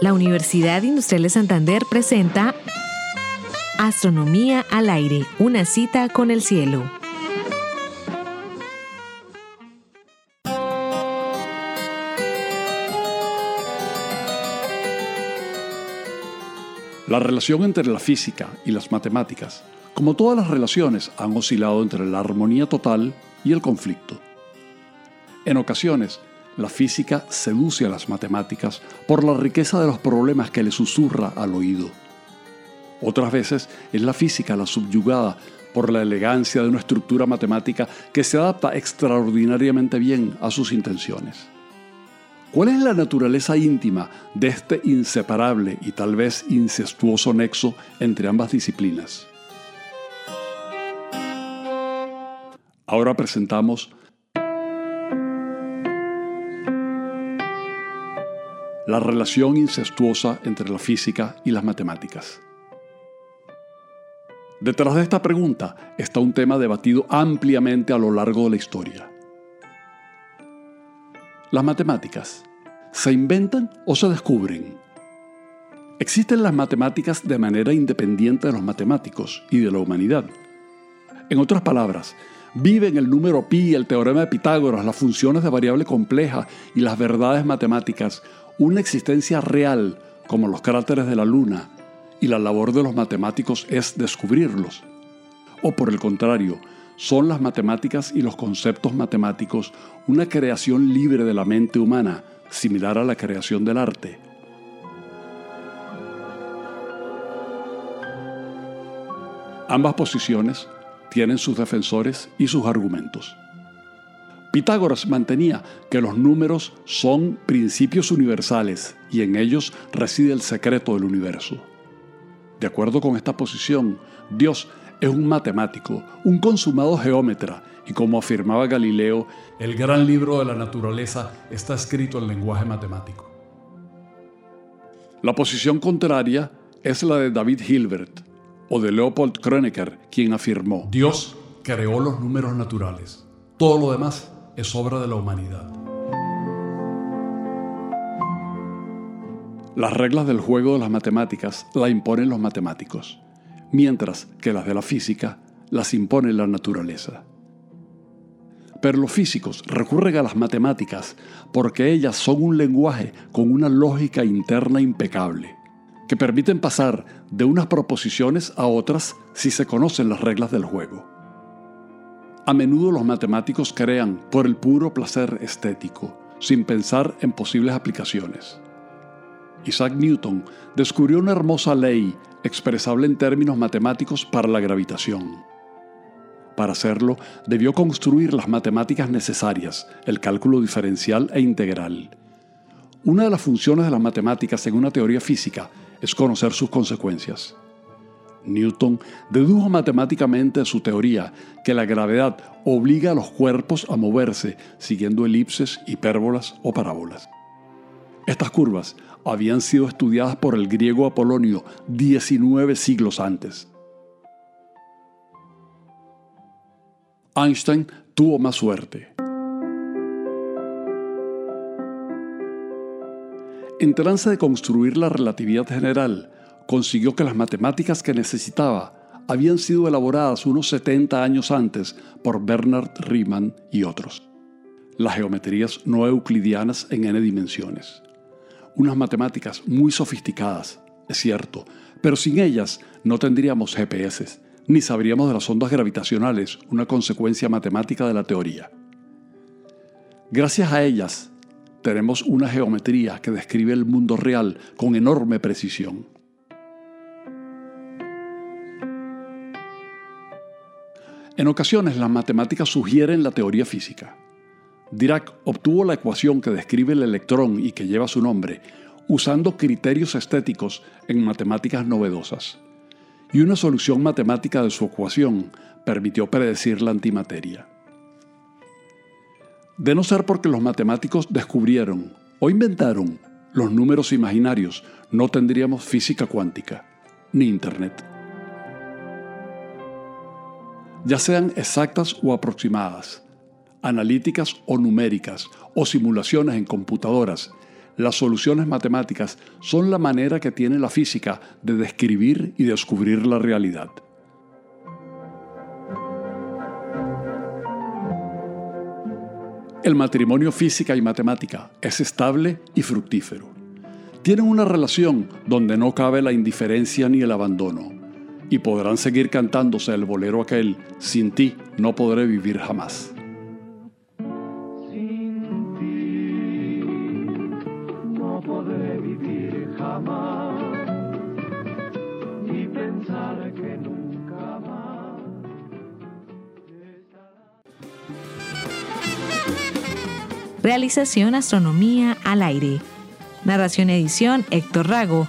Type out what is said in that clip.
La Universidad Industrial de Santander presenta Astronomía al aire, una cita con el cielo. La relación entre la física y las matemáticas, como todas las relaciones, han oscilado entre la armonía total y el conflicto. En ocasiones, la física seduce a las matemáticas por la riqueza de los problemas que le susurra al oído. Otras veces es la física la subyugada por la elegancia de una estructura matemática que se adapta extraordinariamente bien a sus intenciones. ¿Cuál es la naturaleza íntima de este inseparable y tal vez incestuoso nexo entre ambas disciplinas? Ahora presentamos la relación incestuosa entre la física y las matemáticas. Detrás de esta pregunta está un tema debatido ampliamente a lo largo de la historia. ¿Las matemáticas se inventan o se descubren? Existen las matemáticas de manera independiente de los matemáticos y de la humanidad. En otras palabras, viven el número pi, el teorema de Pitágoras, las funciones de variable compleja y las verdades matemáticas una existencia real como los cráteres de la Luna y la labor de los matemáticos es descubrirlos. O por el contrario, son las matemáticas y los conceptos matemáticos una creación libre de la mente humana, similar a la creación del arte. Ambas posiciones tienen sus defensores y sus argumentos. Pitágoras mantenía que los números son principios universales y en ellos reside el secreto del universo. De acuerdo con esta posición, Dios es un matemático, un consumado geómetra, y como afirmaba Galileo, el gran libro de la naturaleza está escrito en lenguaje matemático. La posición contraria es la de David Hilbert o de Leopold Kronecker, quien afirmó, Dios creó los números naturales, todo lo demás es obra de la humanidad. Las reglas del juego de las matemáticas las imponen los matemáticos, mientras que las de la física las impone la naturaleza. Pero los físicos recurren a las matemáticas porque ellas son un lenguaje con una lógica interna impecable, que permiten pasar de unas proposiciones a otras si se conocen las reglas del juego. A menudo los matemáticos crean por el puro placer estético, sin pensar en posibles aplicaciones. Isaac Newton descubrió una hermosa ley expresable en términos matemáticos para la gravitación. Para hacerlo, debió construir las matemáticas necesarias, el cálculo diferencial e integral. Una de las funciones de las matemáticas en una teoría física es conocer sus consecuencias. Newton dedujo matemáticamente su teoría que la gravedad obliga a los cuerpos a moverse siguiendo elipses, hipérbolas o parábolas. Estas curvas habían sido estudiadas por el griego Apolonio 19 siglos antes. Einstein tuvo más suerte. En trance de construir la relatividad general, consiguió que las matemáticas que necesitaba habían sido elaboradas unos 70 años antes por Bernard Riemann y otros. Las geometrías no euclidianas en n dimensiones. Unas matemáticas muy sofisticadas, es cierto, pero sin ellas no tendríamos GPS, ni sabríamos de las ondas gravitacionales, una consecuencia matemática de la teoría. Gracias a ellas, tenemos una geometría que describe el mundo real con enorme precisión. En ocasiones las matemáticas sugieren la teoría física. Dirac obtuvo la ecuación que describe el electrón y que lleva su nombre usando criterios estéticos en matemáticas novedosas. Y una solución matemática de su ecuación permitió predecir la antimateria. De no ser porque los matemáticos descubrieron o inventaron los números imaginarios, no tendríamos física cuántica ni Internet ya sean exactas o aproximadas, analíticas o numéricas, o simulaciones en computadoras, Las soluciones matemáticas son la manera que tiene la física de describir y descubrir la realidad. El matrimonio física y matemática es estable y fructífero. Tienen una relación donde no cabe la indiferencia ni el abandono, y podrán seguir cantándose el bolero aquel, sin ti no podré vivir jamás. Sin ti no podré vivir jamás pensar que nunca más. Realización Astronomía al aire. Narración edición Héctor Rago.